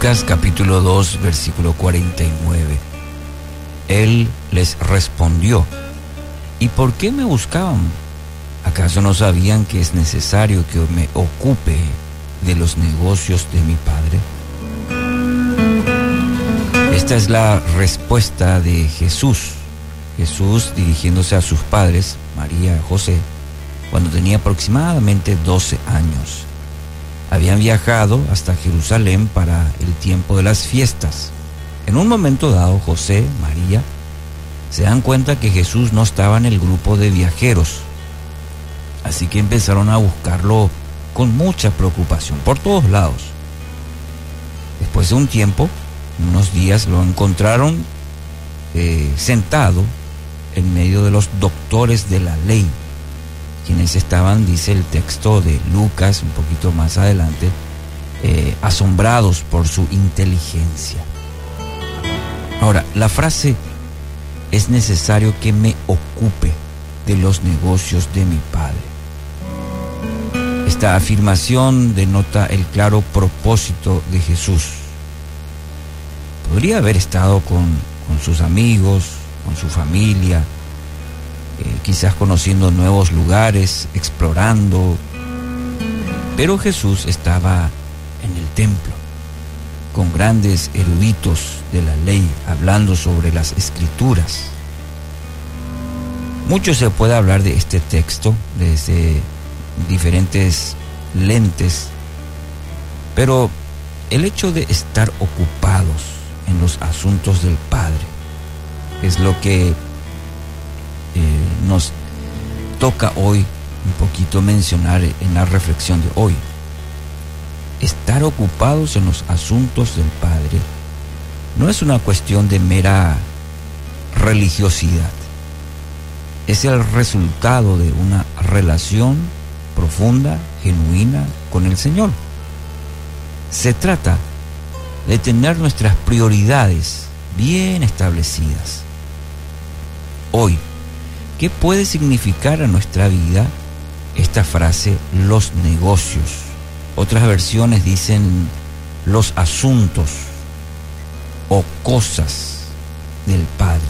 Lucas capítulo 2, versículo 49. Él les respondió, ¿y por qué me buscaban? ¿Acaso no sabían que es necesario que me ocupe de los negocios de mi Padre? Esta es la respuesta de Jesús. Jesús dirigiéndose a sus padres, María José, cuando tenía aproximadamente 12 años. Habían viajado hasta Jerusalén para el tiempo de las fiestas. En un momento dado, José, María, se dan cuenta que Jesús no estaba en el grupo de viajeros. Así que empezaron a buscarlo con mucha preocupación por todos lados. Después de un tiempo, unos días lo encontraron eh, sentado en medio de los doctores de la ley, quienes estaban, dice el texto de Lucas un poquito más adelante, eh, asombrados por su inteligencia. Ahora, la frase es necesario que me ocupe de los negocios de mi Padre. Esta afirmación denota el claro propósito de Jesús. Podría haber estado con, con sus amigos, con su familia, quizás conociendo nuevos lugares, explorando. Pero Jesús estaba en el templo, con grandes eruditos de la ley, hablando sobre las escrituras. Mucho se puede hablar de este texto desde diferentes lentes, pero el hecho de estar ocupados en los asuntos del Padre es lo que eh, nos toca hoy un poquito mencionar en la reflexión de hoy. Estar ocupados en los asuntos del Padre no es una cuestión de mera religiosidad. Es el resultado de una relación profunda, genuina con el Señor. Se trata de tener nuestras prioridades bien establecidas. Hoy, ¿qué puede significar a nuestra vida esta frase los negocios? Otras versiones dicen los asuntos o cosas del Padre.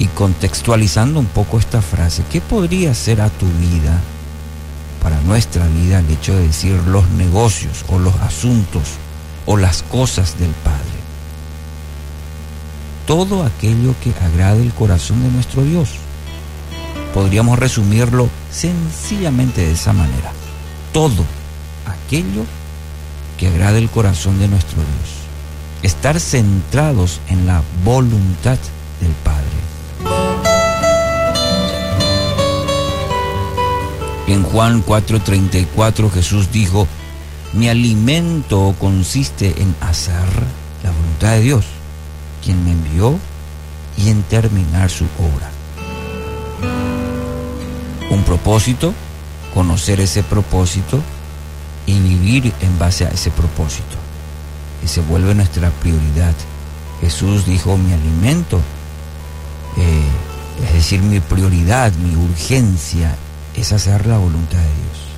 Y contextualizando un poco esta frase, ¿qué podría ser a tu vida, para nuestra vida, el hecho de decir los negocios o los asuntos o las cosas del Padre? Todo aquello que agrade el corazón de nuestro Dios. Podríamos resumirlo sencillamente de esa manera. Todo aquello que agrade el corazón de nuestro Dios. Estar centrados en la voluntad del Padre. En Juan 4:34 Jesús dijo, mi alimento consiste en hacer la voluntad de Dios, quien me envió, y en terminar su obra. Un propósito, conocer ese propósito y vivir en base a ese propósito. Y se vuelve nuestra prioridad. Jesús dijo, mi alimento, eh, es decir, mi prioridad, mi urgencia es hacer la voluntad de Dios.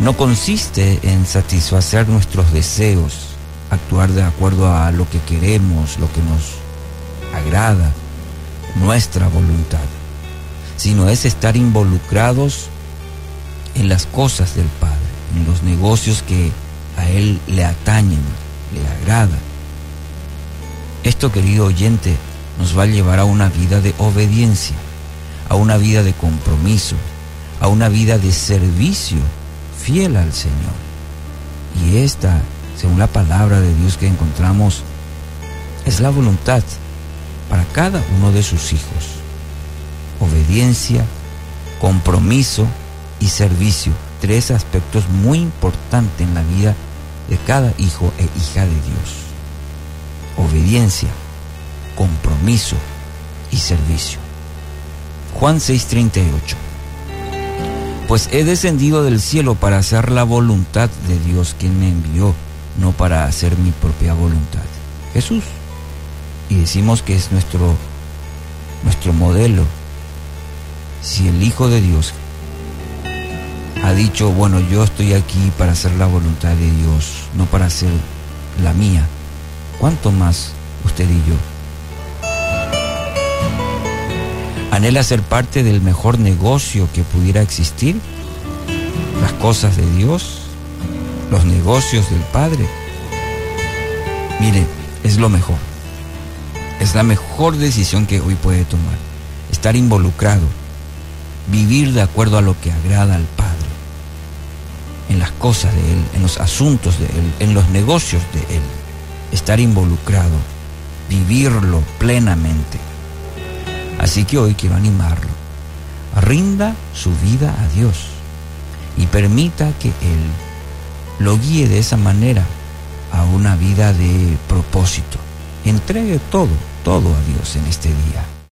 No consiste en satisfacer nuestros deseos, actuar de acuerdo a lo que queremos, lo que nos agrada, nuestra voluntad, sino es estar involucrados en las cosas del Padre, en los negocios que a Él le atañen, le agrada. Esto, querido oyente, nos va a llevar a una vida de obediencia a una vida de compromiso, a una vida de servicio fiel al Señor. Y esta, según la palabra de Dios que encontramos, es la voluntad para cada uno de sus hijos. Obediencia, compromiso y servicio. Tres aspectos muy importantes en la vida de cada hijo e hija de Dios. Obediencia, compromiso y servicio. Juan 6:38. Pues he descendido del cielo para hacer la voluntad de Dios quien me envió, para hacer mi propia voluntad. Jesús. Y decimos que es nuestro, nuestro modelo. Si el Hijo de Dios ha dicho, bueno, yo estoy aquí para hacer la voluntad de Dios, no para hacer la mía. ¿Cuánto más usted y yo? ¿Anhela ser parte del mejor negocio que pudiera existir? Las cosas de Dios, los negocios del Padre. Mire, es lo mejor. Es la mejor decisión que hoy puede tomar. Estar involucrado, vivir de acuerdo a lo que agrada al Padre, en las cosas de Él, en los asuntos de Él, en los negocios de Él. Estar involucrado, vivirlo plenamente. Así que hoy quiero animarlo. Rinda su vida a Dios y permita que Él lo guíe de esa manera a una vida de propósito. Entregue todo, todo a Dios en este día.